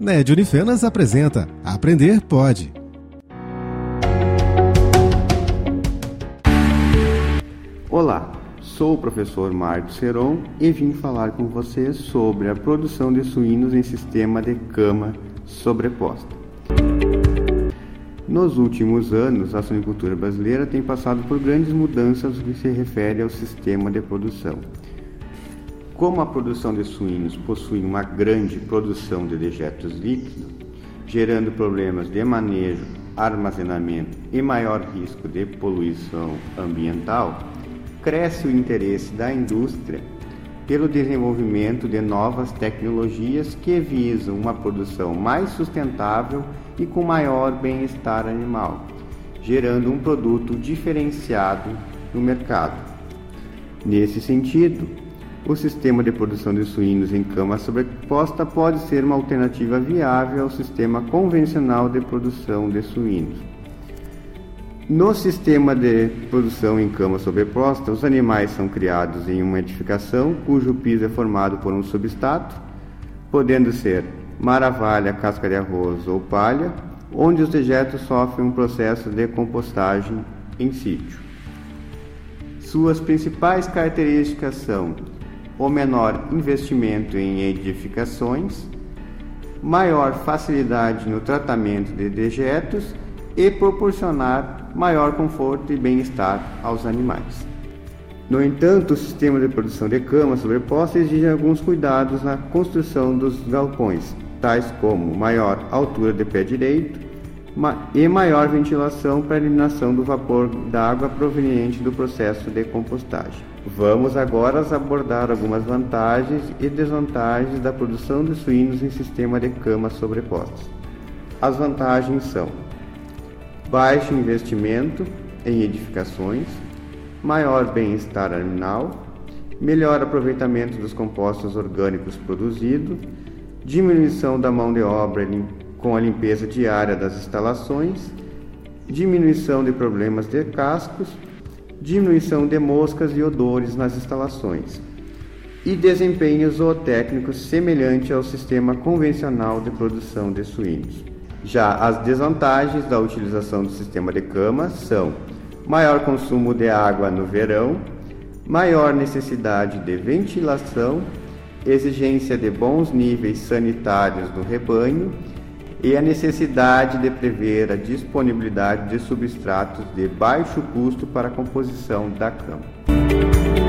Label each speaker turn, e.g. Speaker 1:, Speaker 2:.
Speaker 1: NED Unifenas apresenta Aprender Pode.
Speaker 2: Olá, sou o professor Marcos Seron e vim falar com vocês sobre a produção de suínos em sistema de cama sobreposta. Nos últimos anos, a suinicultura brasileira tem passado por grandes mudanças no que se refere ao sistema de produção. Como a produção de suínos possui uma grande produção de dejetos líquidos, gerando problemas de manejo, armazenamento e maior risco de poluição ambiental, cresce o interesse da indústria pelo desenvolvimento de novas tecnologias que visam uma produção mais sustentável e com maior bem-estar animal, gerando um produto diferenciado no mercado. Nesse sentido, o sistema de produção de suínos em cama sobreposta pode ser uma alternativa viável ao sistema convencional de produção de suínos. No sistema de produção em cama sobreposta, os animais são criados em uma edificação cujo piso é formado por um substrato, podendo ser maravalha, casca de arroz ou palha, onde os dejetos sofrem um processo de compostagem em sítio. Suas principais características são o menor investimento em edificações, maior facilidade no tratamento de dejetos e proporcionar maior conforto e bem-estar aos animais. No entanto, o sistema de produção de cama sobreposta exige alguns cuidados na construção dos galpões, tais como maior altura de pé direito e maior ventilação para eliminação do vapor d'água proveniente do processo de compostagem. Vamos agora abordar algumas vantagens e desvantagens da produção de suínos em sistema de camas sobrepostas. As vantagens são: baixo investimento em edificações, maior bem-estar animal, melhor aproveitamento dos compostos orgânicos produzidos, diminuição da mão de obra com a limpeza diária das instalações, diminuição de problemas de cascos diminuição de moscas e odores nas instalações e desempenho zootécnico semelhante ao sistema convencional de produção de suínos. Já as desvantagens da utilização do sistema de cama são maior consumo de água no verão, maior necessidade de ventilação, exigência de bons níveis sanitários do rebanho e a necessidade de prever a disponibilidade de substratos de baixo custo para a composição da cama.